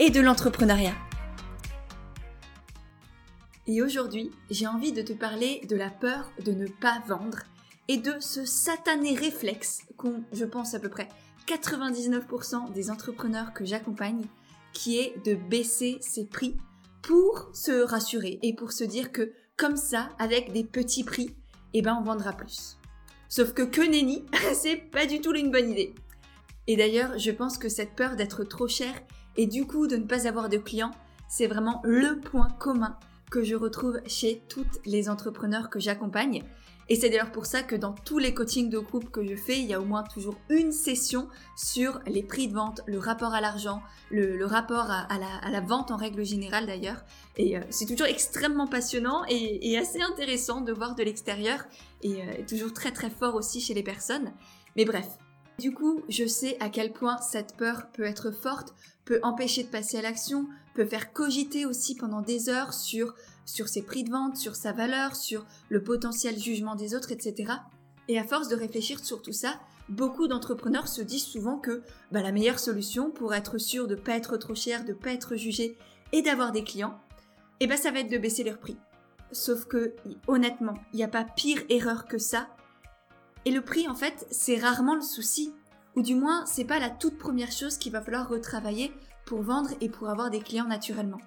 et de l'entrepreneuriat. Et aujourd'hui, j'ai envie de te parler de la peur de ne pas vendre et de ce satané réflexe qu'ont, je pense, à peu près 99% des entrepreneurs que j'accompagne, qui est de baisser ses prix pour se rassurer et pour se dire que comme ça, avec des petits prix, eh ben on vendra plus. Sauf que que nenni, c'est pas du tout une bonne idée. Et d'ailleurs, je pense que cette peur d'être trop cher et du coup de ne pas avoir de clients, c'est vraiment le point commun que je retrouve chez toutes les entrepreneurs que j'accompagne. Et c'est d'ailleurs pour ça que dans tous les coachings de groupe que je fais, il y a au moins toujours une session sur les prix de vente, le rapport à l'argent, le, rapport à, la, vente en règle générale d'ailleurs. Et euh, c'est toujours extrêmement passionnant et, assez intéressant de voir de l'extérieur et euh, toujours très très fort aussi chez les personnes. Mais bref, du coup, je sais à quel point cette peur peut être forte, peut empêcher de passer à l'action, peut faire cogiter aussi pendant des heures sur, ses prix de vente, sur sa valeur, sur le potentiel jugement des autres, etc. Et à force de réfléchir sur tout ça, beaucoup d'entrepreneurs se disent souvent que bah, la meilleure solution pour être sûr de ne pas être trop cher, de ne pas être jugé et d'avoir des clients, eh ben, ça va être de baisser leurs prix. Sauf que, honnêtement, il n'y a pas pire erreur que ça et le prix, en fait, c'est rarement le souci. Ou du moins, c'est pas la toute première chose qu'il va falloir retravailler pour vendre et pour avoir des clients naturellement.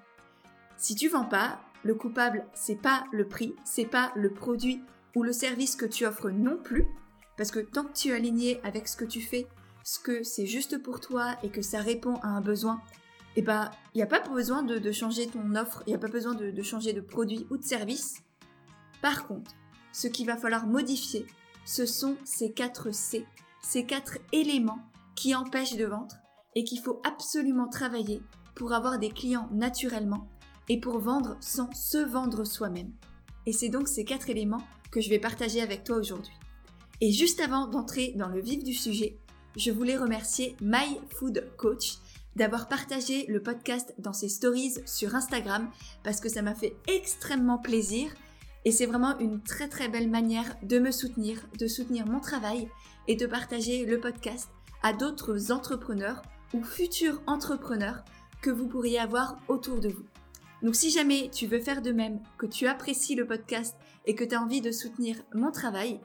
Si tu vends pas, le coupable, c'est pas le prix, c'est pas le produit ou le service que tu offres non plus. Parce que tant que tu es aligné avec ce que tu fais, ce que c'est juste pour toi et que ça répond à un besoin, eh ben, il n'y a pas besoin de, changer ton offre, il n'y a pas besoin de changer de produit ou de service. Par contre, ce qu'il va falloir modifier, ce sont ces quatre C, ces quatre éléments qui empêchent de vendre et qu'il faut absolument travailler pour avoir des clients naturellement et pour vendre sans se vendre soi-même. Et c'est donc ces quatre éléments que je vais partager avec toi aujourd'hui. Et juste avant d'entrer dans le vif du sujet, je voulais remercier My Food Coach d'avoir partagé le podcast dans ses stories sur Instagram parce que ça m'a fait extrêmement plaisir et c'est vraiment une très très belle manière de me soutenir, de soutenir mon travail et de partager le podcast à d'autres entrepreneurs ou futurs entrepreneurs que vous pourriez avoir autour de vous. Donc si jamais tu veux faire de même, que tu apprécies le podcast et que tu as envie de soutenir mon travail,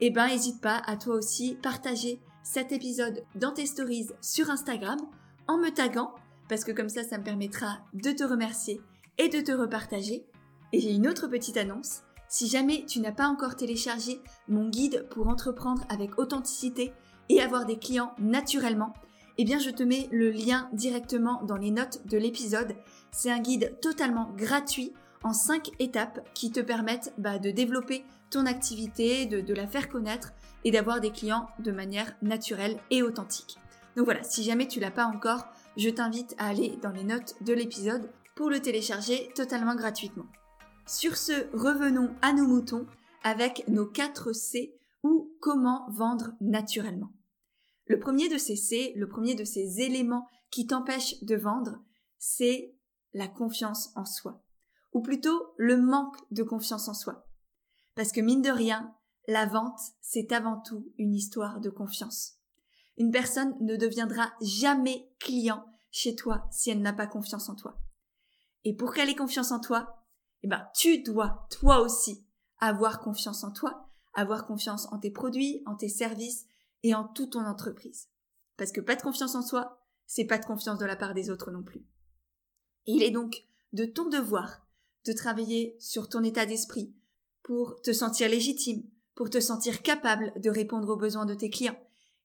eh ben n'hésite pas à toi aussi partager cet épisode dans tes stories sur Instagram en me taguant parce que comme ça ça me permettra de te remercier et de te repartager et j'ai une autre petite annonce. Si jamais tu n'as pas encore téléchargé mon guide pour entreprendre avec authenticité et avoir des clients naturellement, eh bien je te mets le lien directement dans les notes de l'épisode. C'est un guide totalement gratuit en 5 étapes qui te permettent bah, de développer ton activité, de, la faire connaître et d'avoir des clients de manière naturelle et authentique. Donc voilà, si jamais tu l'as pas encore, je t'invite à aller dans les notes de l'épisode pour le télécharger totalement gratuitement. Sur ce, revenons à nos moutons avec nos 4 C ou comment vendre naturellement. Le premier de ces C, le premier de ces éléments qui t'empêchent de vendre, c'est la confiance en soi. Ou plutôt le manque de confiance en soi. Parce que mine de rien, la vente, c'est avant tout une histoire de confiance. Une personne ne deviendra jamais client chez toi si elle n'a pas confiance en toi. Et pour qu'elle ait confiance en toi, eh ben, tu dois, toi aussi, avoir confiance en toi, avoir confiance en tes produits, en tes services et en toute ton entreprise. Parce que pas de confiance en soi, c'est pas de confiance de la part des autres non plus. il est donc de ton devoir de travailler sur ton état d'esprit pour te sentir légitime, pour te sentir capable de répondre aux besoins de tes clients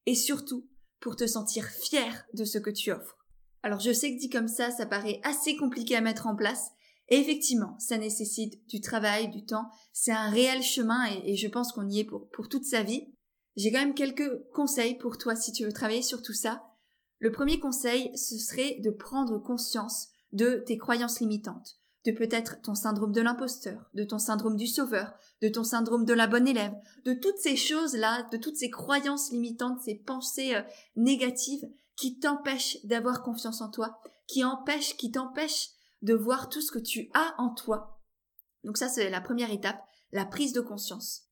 et surtout pour te sentir fier de ce que tu offres. Alors je sais que dit comme ça, ça paraît assez compliqué à mettre en place, effectivement, ça nécessite du travail, du temps. C'est un réel chemin et, je pense qu'on y est pour, pour toute sa vie. J'ai quand même quelques conseils pour toi si tu veux travailler sur tout ça. Le premier conseil, ce serait de prendre conscience de tes croyances limitantes, de peut-être ton syndrome de l'imposteur, de ton syndrome du sauveur, de ton syndrome de la bonne élève, de toutes ces choses-là, de toutes ces croyances limitantes, ces pensées euh, négatives qui t'empêchent d'avoir confiance en toi, qui empêchent, qui t'empêchent de voir tout ce que tu as en toi. Donc ça, c'est la première étape, la prise de conscience.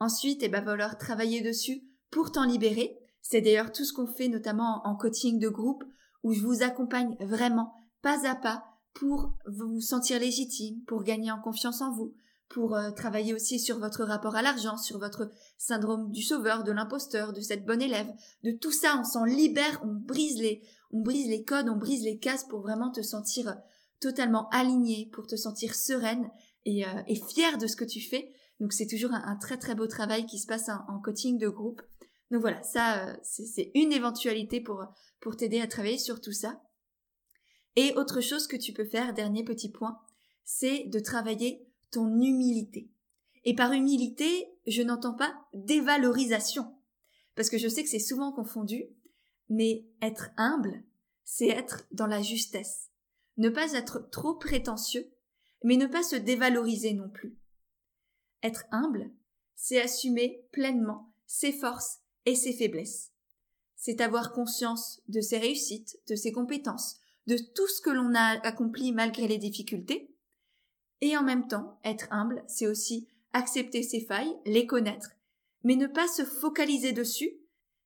Ensuite, il va falloir travailler dessus pour t'en libérer. C'est d'ailleurs tout ce qu'on fait notamment en coaching de groupe où je vous accompagne vraiment pas à pas pour vous sentir légitime, pour gagner en confiance en vous, pour euh, travailler aussi sur votre rapport à l'argent, sur votre syndrome du sauveur, de l'imposteur, de cette bonne élève, de tout ça, on s'en libère, on brise les, on brise les codes, on brise les cases pour vraiment te sentir totalement aligné, pour te sentir sereine et, euh, et fière de ce que tu fais. Donc c'est toujours un, très très beau travail qui se passe en, coaching de groupe. Donc voilà, ça euh, c'est une éventualité pour pour t'aider à travailler sur tout ça. Et autre chose que tu peux faire, dernier petit point, c'est de travailler ton humilité. Et par humilité, je n'entends pas dévalorisation, parce que je sais que c'est souvent confondu, mais être humble, c'est être dans la justesse. Ne pas être trop prétentieux, mais ne pas se dévaloriser non plus. Être humble, c'est assumer pleinement ses forces et ses faiblesses. C'est avoir conscience de ses réussites, de ses compétences, de tout ce que l'on a accompli malgré les difficultés. Et en même temps, être humble, c'est aussi accepter ses failles, les connaître, mais ne pas se focaliser dessus,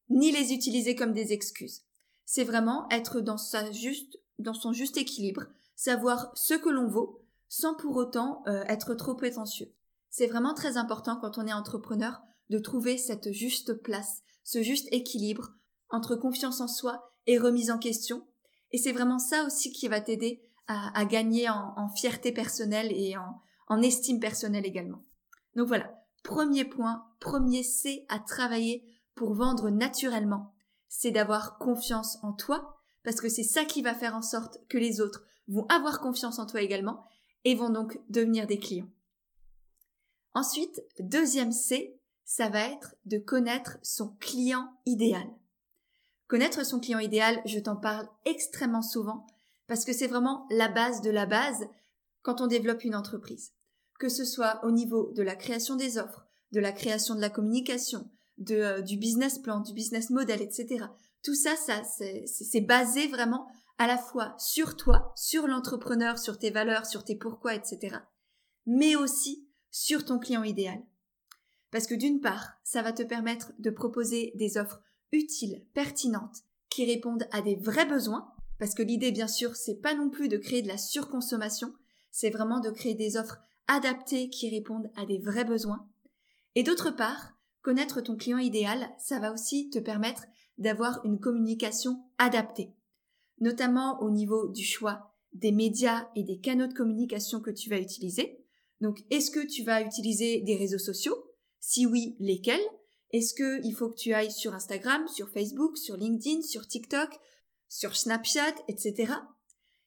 ni les utiliser comme des excuses. C'est vraiment être dans sa juste, dans son juste équilibre, savoir ce que l'on vaut, sans pour autant euh, être trop prétentieux. C'est vraiment très important quand on est entrepreneur de trouver cette juste place, ce juste équilibre entre confiance en soi et remise en question. Et c'est vraiment ça aussi qui va t'aider à, gagner en, fierté personnelle et en, en estime personnelle également. Donc voilà, premier point, premier C à travailler pour vendre naturellement, c'est d'avoir confiance en toi, parce que c'est ça qui va faire en sorte que les autres vont avoir confiance en toi également et vont donc devenir des clients. Ensuite, deuxième C, ça va être de connaître son client idéal. Connaître son client idéal, je t'en parle extrêmement souvent parce que c'est vraiment la base de la base quand on développe une entreprise. Que ce soit au niveau de la création des offres, de la création de la communication, euh, du business plan, du business model, etc. Tout ça, ça c'est basé vraiment à la fois sur toi, sur l'entrepreneur, sur tes valeurs, sur tes pourquoi, etc. Mais aussi sur ton client idéal. Parce que d'une part, ça va te permettre de proposer des offres utiles, pertinentes, qui répondent à des vrais besoins, parce que l'idée, bien sûr, c'est pas non plus de créer de la surconsommation, c'est vraiment de créer des offres adaptées qui répondent à des vrais besoins. Et d'autre part, connaître ton client idéal, ça va aussi te permettre d'avoir une communication adaptée, notamment au niveau du choix des médias et des canaux de communication que tu vas utiliser, donc, est-ce que tu vas utiliser des réseaux sociaux? Si oui, lesquels? Est-ce qu'il faut que tu ailles sur Instagram, sur Facebook, sur LinkedIn, sur TikTok, sur Snapchat, etc.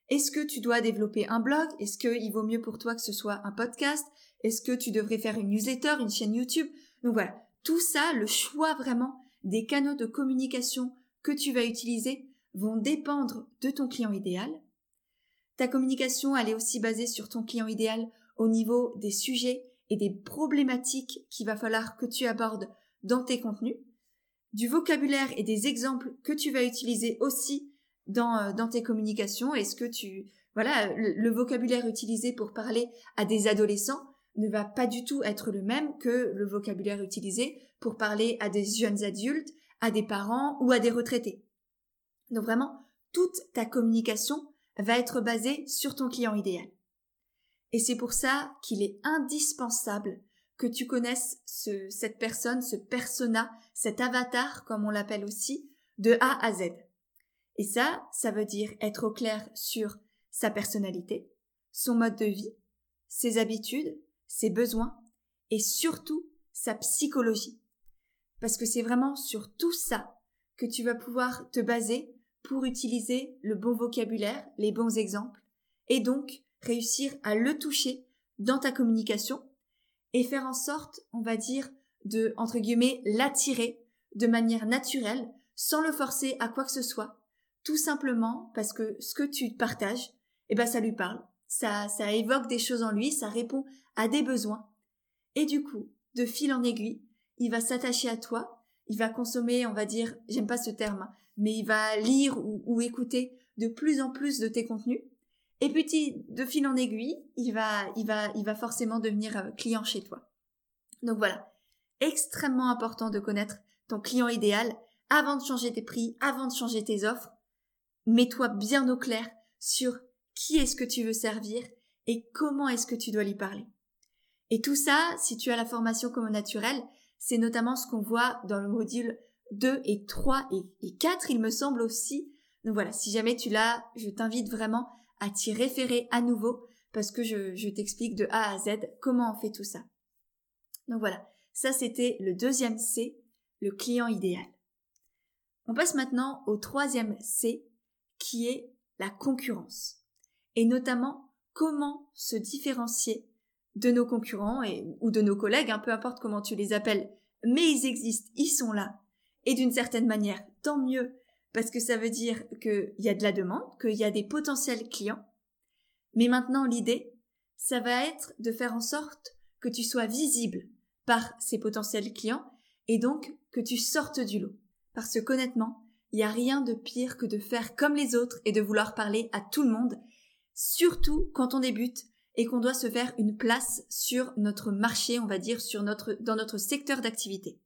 Est-ce que tu dois développer un blog? Est-ce qu'il vaut mieux pour toi que ce soit un podcast? Est-ce que tu devrais faire une newsletter, une chaîne YouTube? Donc voilà, tout ça, le choix vraiment des canaux de communication que tu vas utiliser vont dépendre de ton client idéal. Ta communication, elle est aussi basée sur ton client idéal au niveau des sujets et des problématiques qu'il va falloir que tu abordes dans tes contenus, du vocabulaire et des exemples que tu vas utiliser aussi dans, euh, dans tes communications. Est-ce que tu, voilà, le, vocabulaire utilisé pour parler à des adolescents ne va pas du tout être le même que le vocabulaire utilisé pour parler à des jeunes adultes, à des parents ou à des retraités. Donc vraiment, toute ta communication va être basée sur ton client idéal. Et c'est pour ça qu'il est indispensable que tu connaisses cette personne, ce persona, cet avatar, comme on l'appelle aussi, de A à Z. Et ça, ça veut dire être au clair sur sa personnalité, son mode de vie, ses habitudes, ses besoins et surtout sa psychologie. Parce que c'est vraiment sur tout ça que tu vas pouvoir te baser pour utiliser le bon vocabulaire, les bons exemples, et donc réussir à le toucher dans ta communication et faire en sorte, on va dire, de, entre guillemets, l'attirer de manière naturelle, sans le forcer à quoi que ce soit, tout simplement parce que ce que tu partages, eh ben ça lui parle, ça, ça évoque des choses en lui, ça répond à des besoins. Et du coup, de fil en aiguille, il va s'attacher à toi, il va consommer, on va dire, j'aime pas ce terme, hein, mais il va lire ou, écouter de plus en plus de tes contenus. Et petit, de fil en aiguille, il va, il va, il va forcément devenir euh, client chez toi. Donc voilà, extrêmement important de connaître ton client idéal avant de changer tes prix, avant de changer tes offres. Mets-toi bien au clair sur qui est-ce que tu veux servir et comment est-ce que tu dois lui parler. Et tout ça, si tu as la formation comme naturel, c'est notamment ce qu'on voit dans le module 2 et 3 et, 4, il me semble aussi. Donc voilà, si jamais tu l'as, je t'invite vraiment à t'y référer à nouveau parce que je, je t'explique de A à Z comment on fait tout ça. Donc voilà, ça c'était le deuxième C, le client idéal. On passe maintenant au troisième C, qui est la concurrence. Et notamment, comment se différencier de nos concurrents et, ou de nos collègues, hein, peu importe comment tu les appelles, mais ils existent, ils sont là. Et d'une certaine manière, tant mieux, parce que ça veut dire qu'il y a de la demande, qu'il y a des potentiels clients. Mais maintenant, l'idée, ça va être de faire en sorte que tu sois visible par ces potentiels clients et donc que tu sortes du lot. Parce qu'honnêtement, il n'y a rien de pire que de faire comme les autres et de vouloir parler à tout le monde, surtout quand on débute et qu'on doit se faire une place sur notre marché, on va dire, sur notre, dans notre secteur d'activité.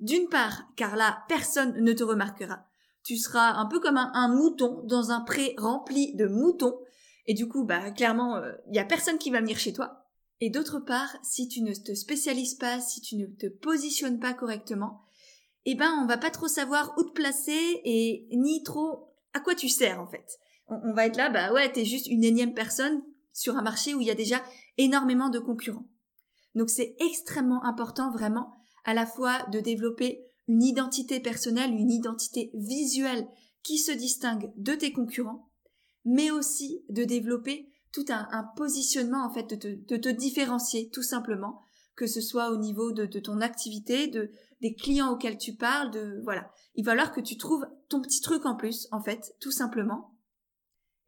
D'une part, car là, personne ne te remarquera. Tu seras un peu comme un, mouton dans un pré rempli de moutons. Et du coup, bah, clairement, il euh, y a personne qui va venir chez toi. Et d'autre part, si tu ne te spécialises pas, si tu ne te positionnes pas correctement, eh ben, on va pas trop savoir où te placer et ni trop à quoi tu sers, en fait. On, on va être là, bah ouais, t'es juste une énième personne sur un marché où il y a déjà énormément de concurrents. Donc c'est extrêmement important vraiment à la fois de développer une identité personnelle, une identité visuelle qui se distingue de tes concurrents, mais aussi de développer tout un, positionnement en fait, de te, différencier tout simplement, que ce soit au niveau de, ton activité, de des clients auxquels tu parles, de voilà. Il va falloir que tu trouves ton petit truc en plus, en fait, tout simplement.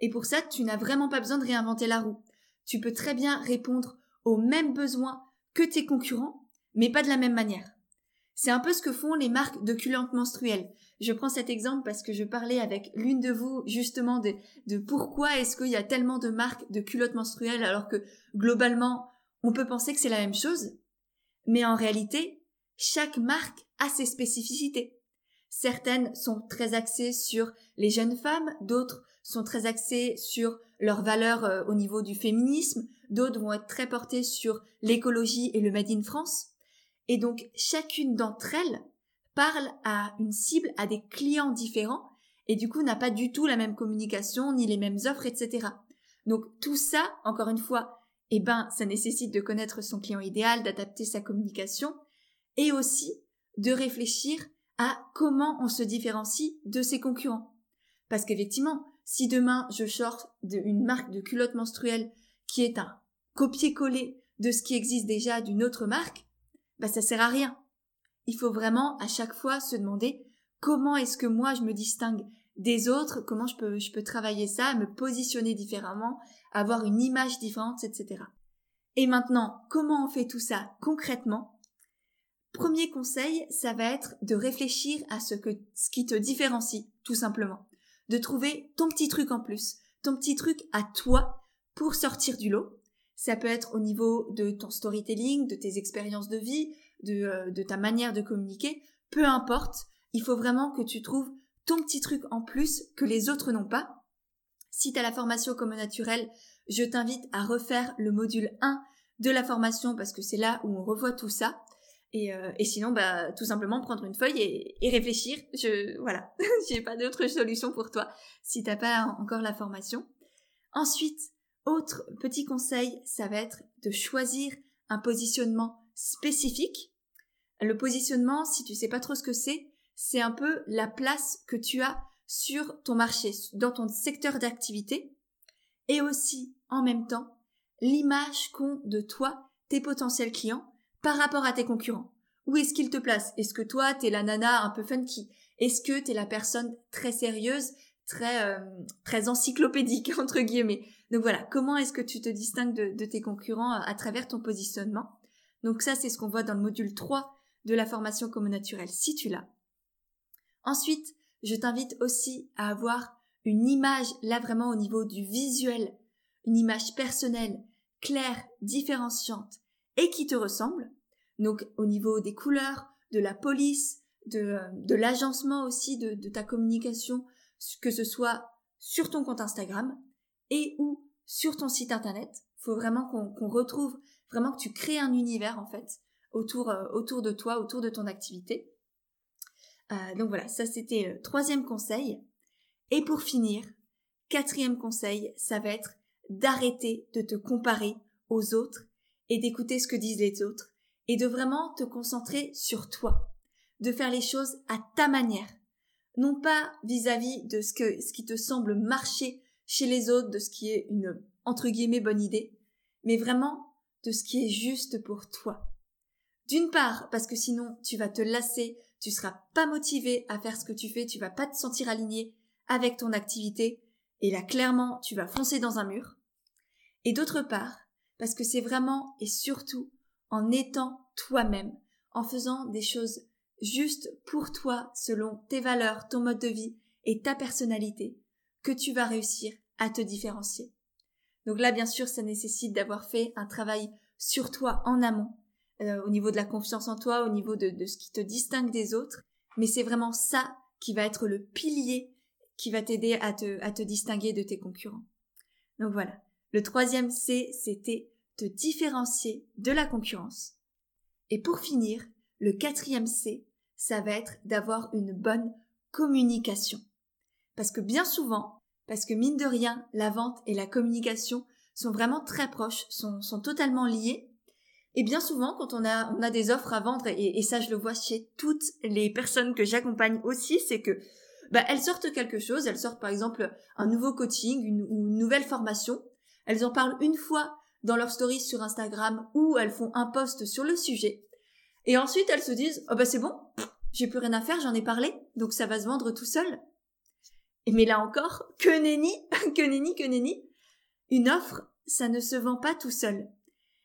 Et pour ça, tu n'as vraiment pas besoin de réinventer la roue. Tu peux très bien répondre aux mêmes besoins que tes concurrents, mais pas de la même manière. C'est un peu ce que font les marques de culottes menstruelles. Je prends cet exemple parce que je parlais avec l'une de vous justement de, de pourquoi est-ce qu'il y a tellement de marques de culottes menstruelles alors que globalement on peut penser que c'est la même chose. Mais en réalité, chaque marque a ses spécificités. Certaines sont très axées sur les jeunes femmes, d'autres sont très axées sur leurs valeurs euh, au niveau du féminisme, d'autres vont être très portées sur l'écologie et le Made in France. Et donc chacune d'entre elles parle à une cible, à des clients différents, et du coup n'a pas du tout la même communication, ni les mêmes offres, etc. Donc tout ça, encore une fois, eh ben, ça nécessite de connaître son client idéal, d'adapter sa communication, et aussi de réfléchir à comment on se différencie de ses concurrents. Parce qu'effectivement, si demain je sors une marque de culotte menstruelle qui est un copier-coller de ce qui existe déjà d'une autre marque, bah ça sert à rien. Il faut vraiment à chaque fois se demander comment est-ce que moi je me distingue des autres, comment je peux, je peux travailler ça, me positionner différemment, avoir une image différente, etc. Et maintenant, comment on fait tout ça concrètement? Premier conseil, ça va être de réfléchir à ce, que, ce qui te différencie, tout simplement de trouver ton petit truc en plus, ton petit truc à toi pour sortir du lot. Ça peut être au niveau de ton storytelling, de tes expériences de vie, de, euh, ta manière de communiquer, peu importe, il faut vraiment que tu trouves ton petit truc en plus que les autres n'ont pas. Si tu as la formation comme naturel, je t'invite à refaire le module 1 de la formation parce que c'est là où on revoit tout ça. Et, euh, et, sinon, bah, tout simplement prendre une feuille et, et réfléchir. Je, voilà, j'ai pas d'autre solution pour toi si t'as pas encore la formation. Ensuite, autre petit conseil, ça va être de choisir un positionnement spécifique. Le positionnement, si tu sais pas trop ce que c'est, c'est un peu la place que tu as sur ton marché, dans ton secteur d'activité, et aussi, en même temps, l'image qu'ont de toi tes potentiels clients par rapport à tes concurrents. Où est-ce qu'ils te placent? Est-ce que toi, t'es la nana un peu funky? Est-ce que t'es la personne très sérieuse, très euh, très encyclopédique entre guillemets? Donc voilà, comment est-ce que tu te distingues de, tes concurrents à, à, travers ton positionnement? Donc ça, c'est ce qu'on voit dans le module 3 de la formation commun naturelle, si tu l'as. Ensuite, je t'invite aussi à avoir une image, là vraiment au niveau du visuel, une image personnelle, claire, différenciante et qui te ressemble. Donc au niveau des couleurs, de la police, de, de l'agencement aussi de, ta communication, que ce soit sur ton compte Instagram et ou sur ton site internet. Faut vraiment qu'on retrouve, vraiment que tu crées un univers en fait autour, euh, de toi, autour de ton activité. Euh, donc voilà, ça c'était le troisième conseil. Et pour finir, quatrième conseil, ça va être d'arrêter de te comparer aux autres et d'écouter ce que disent les autres et de vraiment te concentrer sur toi, de faire les choses à ta manière, non pas vis-à-vis de ce que ce qui te semble marcher chez les autres, de ce qui est une entre guillemets bonne idée, mais vraiment de ce qui est juste pour toi. D'une part, parce que sinon tu vas te lasser, tu seras pas motivé à faire ce que tu fais, tu vas pas te sentir aligné avec ton activité, et là clairement tu vas foncer dans un mur. Et d'autre part, parce que c'est vraiment et surtout en étant toi-même, en faisant des choses justes pour toi selon tes valeurs, ton mode de vie et ta personnalité, que tu vas réussir à te différencier. Donc là, bien sûr, ça nécessite d'avoir fait un travail sur toi en amont, euh, au niveau de la confiance en toi, au niveau de, de ce qui te distingue des autres. Mais c'est vraiment ça qui va être le pilier qui va t'aider à te, à te distinguer de tes concurrents. Donc voilà. Le troisième C, c'était te différencier de la concurrence. Et pour finir, le quatrième C, ça va être d'avoir une bonne communication. Parce que bien souvent, parce que mine de rien, la vente et la communication sont vraiment très proches, sont, totalement liés. Et bien souvent, quand on a, on a des offres à vendre, et, ça je le vois chez toutes les personnes que j'accompagne aussi, c'est que bah, elles sortent quelque chose, elles sortent par exemple un nouveau coaching ou une nouvelle formation, elles en parlent une fois dans leur story sur Instagram ou elles font un post sur le sujet. Et ensuite, elles se disent, oh bah c'est bon, j'ai plus rien à faire, j'en ai parlé, donc ça va se vendre tout seul. Et mais là encore, que nenni, que nenni, que nenni. Une offre, ça ne se vend pas tout seul.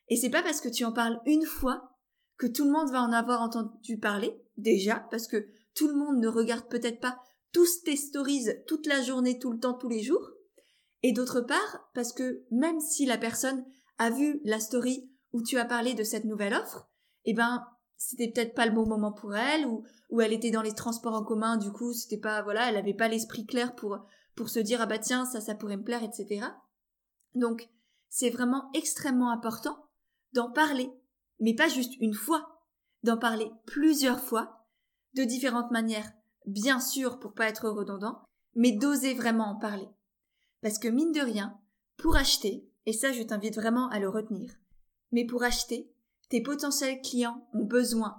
Et c'est pas parce que tu en parles une fois que tout le monde va en avoir entendu parler, déjà, parce que tout le monde ne regarde peut-être pas tous tes stories toute la journée, tout le temps, tous les jours. Et d'autre part, parce que même si la personne a vu la story où tu as parlé de cette nouvelle offre, eh ben, c'était peut-être pas le bon moment pour elle, ou, ou elle était dans les transports en commun, du coup, c'était pas, voilà, elle avait pas l'esprit clair pour, pour se dire, ah bah tiens, ça, ça pourrait me plaire, etc. Donc, c'est vraiment extrêmement important d'en parler, mais pas juste une fois, d'en parler plusieurs fois, de différentes manières, bien sûr, pour pas être redondant, mais d'oser vraiment en parler. Parce que mine de rien, pour acheter, et ça je t'invite vraiment à le retenir, mais pour acheter, tes potentiels clients ont besoin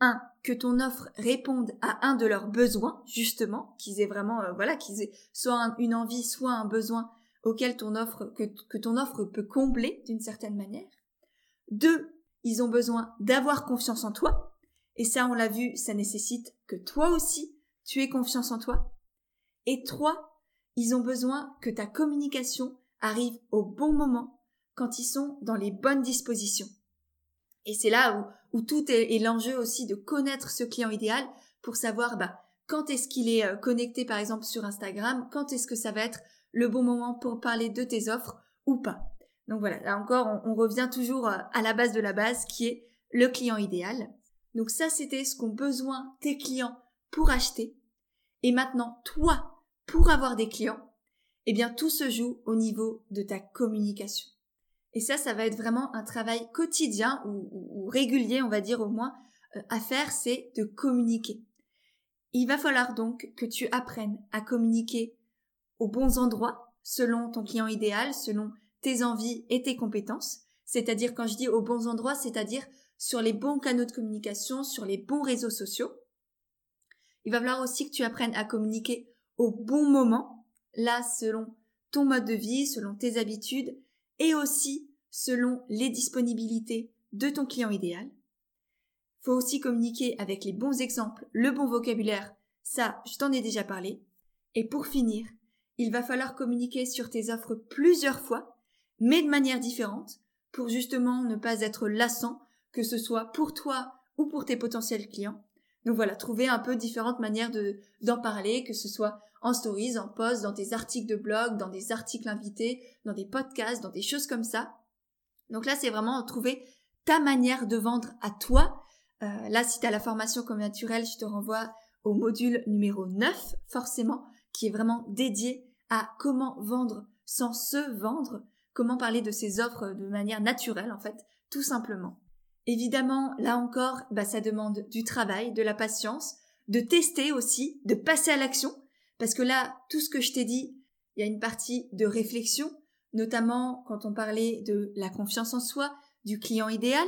1. que ton offre réponde à un de leurs besoins, justement, qu'ils aient vraiment, euh, voilà, qu'ils aient soit une envie, soit un besoin auquel ton offre, que, ton offre peut combler d'une certaine manière. 2. ils ont besoin d'avoir confiance en toi. Et ça, on l'a vu, ça nécessite que toi aussi, tu aies confiance en toi. Et 3. Ils ont besoin que ta communication arrive au bon moment, quand ils sont dans les bonnes dispositions. Et c'est là où, tout est, l'enjeu aussi de connaître ce client idéal pour savoir bah, quand est-ce qu'il est euh, connecté par exemple sur Instagram, quand est-ce que ça va être le bon moment pour parler de tes offres ou pas. Donc voilà, là encore, on, on revient toujours euh, à la base de la base qui est le client idéal. Donc ça, c'était ce qu'ont besoin tes clients pour acheter. Et maintenant, toi, pour avoir des clients, eh bien, tout se joue au niveau de ta communication. Et ça, ça va être vraiment un travail quotidien ou, régulier, on va dire au moins, euh, à faire, c'est de communiquer. Il va falloir donc que tu apprennes à communiquer aux bons endroits, selon ton client idéal, selon tes envies et tes compétences. C'est-à-dire, quand je dis aux bons endroits, c'est-à-dire sur les bons canaux de communication, sur les bons réseaux sociaux. Il va falloir aussi que tu apprennes à communiquer au bon moment, là, selon ton mode de vie, selon tes habitudes, et aussi selon les disponibilités de ton client idéal. Faut aussi communiquer avec les bons exemples, le bon vocabulaire, ça, je t'en ai déjà parlé. Et pour finir, il va falloir communiquer sur tes offres plusieurs fois, mais de manière différente, pour justement ne pas être lassant, que ce soit pour toi ou pour tes potentiels clients. Donc voilà, trouver un peu différentes manières de, d'en parler, que ce soit en stories, en posts, dans des articles de blog, dans des articles invités, dans des podcasts, dans des choses comme ça. Donc là, c'est vraiment trouver ta manière de vendre à toi. Euh, là, si tu as la formation comme naturelle, je te renvoie au module numéro 9, forcément, qui est vraiment dédié à comment vendre sans se vendre, comment parler de ses offres de manière naturelle, en fait, tout simplement. Évidemment, là encore, bah, ça demande du travail, de la patience, de tester aussi, de passer à l'action, parce que là, tout ce que je t'ai dit, il y a une partie de réflexion, notamment quand on parlait de la confiance en soi, du client idéal,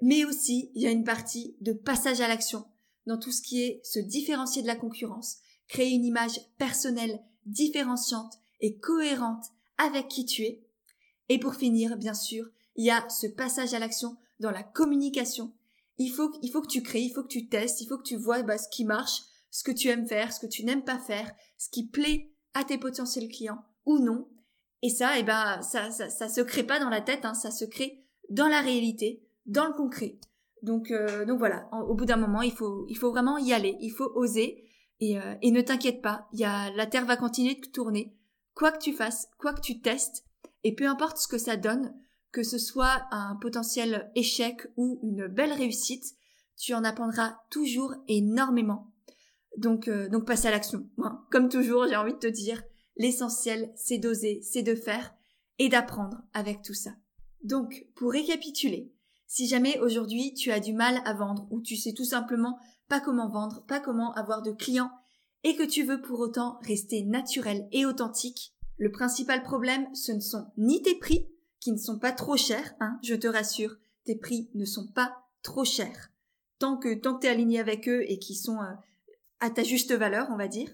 mais aussi il y a une partie de passage à l'action dans tout ce qui est se différencier de la concurrence, créer une image personnelle différenciante et cohérente avec qui tu es. Et pour finir, bien sûr, il y a ce passage à l'action dans la communication. Il faut, il faut que tu crées, il faut que tu testes, il faut que tu vois bah, ce qui marche, ce que tu aimes faire, ce que tu n'aimes pas faire, ce qui plaît à tes potentiels clients ou non. Et ça, eh ben, ça, ça, ça se crée pas dans la tête, hein, ça se crée dans la réalité, dans le concret. Donc, euh, donc voilà, au bout d'un moment, il faut, il faut vraiment y aller, il faut oser. Et, euh, et ne t'inquiète pas, y a, la Terre va continuer de tourner, quoi que tu fasses, quoi que tu testes, et peu importe ce que ça donne, que ce soit un potentiel échec ou une belle réussite, tu en apprendras toujours énormément. Donc, euh, donc passe à l'action. comme toujours, j'ai envie de te dire, l'essentiel, c'est d'oser, c'est de faire et d'apprendre avec tout ça. Donc, pour récapituler, si jamais aujourd'hui tu as du mal à vendre ou tu sais tout simplement pas comment vendre, pas comment avoir de clients et que tu veux pour autant rester naturel et authentique, le principal problème, ce ne sont ni tes prix, qui ne sont pas trop chers, hein, je te rassure, tes prix ne sont pas trop chers. Tant que tant que t'es aligné avec eux et qui sont euh, à ta juste valeur, on va dire.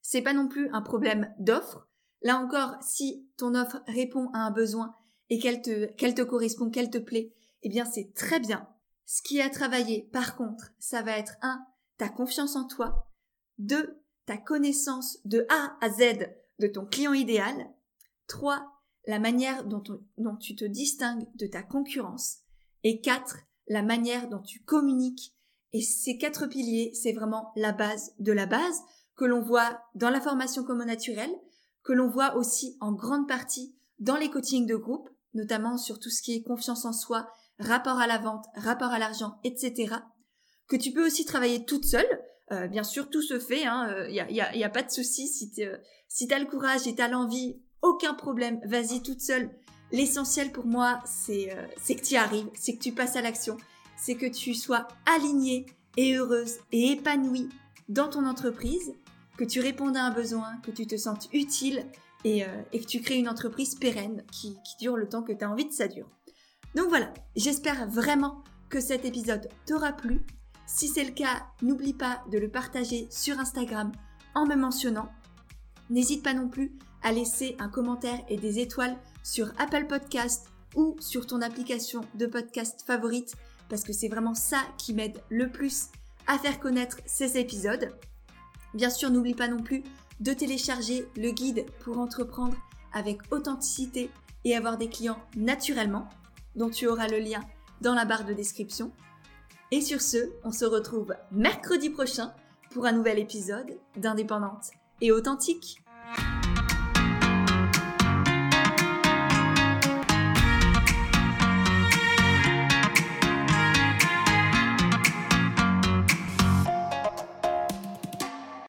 C'est pas non plus un problème d'offre. Là encore, si ton offre répond à un besoin et qu'elle te correspond, qu'elle te plaît, eh bien c'est très bien. Ce qui est à travailler, par contre, ça va être un, ta confiance en toi, deux, ta connaissance de A à Z de ton client idéal, trois, la manière dont, tu te distingues de ta concurrence. Et quatre, la manière dont tu communiques. Et ces quatre piliers, c'est vraiment la base de la base que l'on voit dans la formation commun naturelle, que l'on voit aussi en grande partie dans les coachings de groupe, notamment sur tout ce qui est confiance en soi, rapport à la vente, rapport à l'argent, etc. Que tu peux aussi travailler toute seule. Euh, bien sûr, tout se fait. Il hein, euh, a, y a, pas de souci si tu si as le courage et tu as l'envie aucun problème, vas-y toute seule. L'essentiel pour moi, c'est euh, que tu y arrives, c'est que tu passes à l'action, c'est que tu sois alignée et heureuse et épanouie dans ton entreprise, que tu répondes à un besoin, que tu te sentes utile et, euh, que tu crées une entreprise pérenne qui, dure le temps que tu as envie que ça dure. Donc voilà, j'espère vraiment que cet épisode t'aura plu. Si c'est le cas, n'oublie pas de le partager sur Instagram en me mentionnant. N'hésite pas non plus à laisser un commentaire et des étoiles sur Apple Podcast ou sur ton application de podcast favorite parce que c'est vraiment ça qui m'aide le plus à faire connaître ces épisodes. Bien sûr, n'oublie pas non plus de télécharger le guide pour entreprendre avec authenticité et avoir des clients naturellement, dont tu auras le lien dans la barre de description. Et sur ce, on se retrouve mercredi prochain pour un nouvel épisode d'Indépendante et authentique.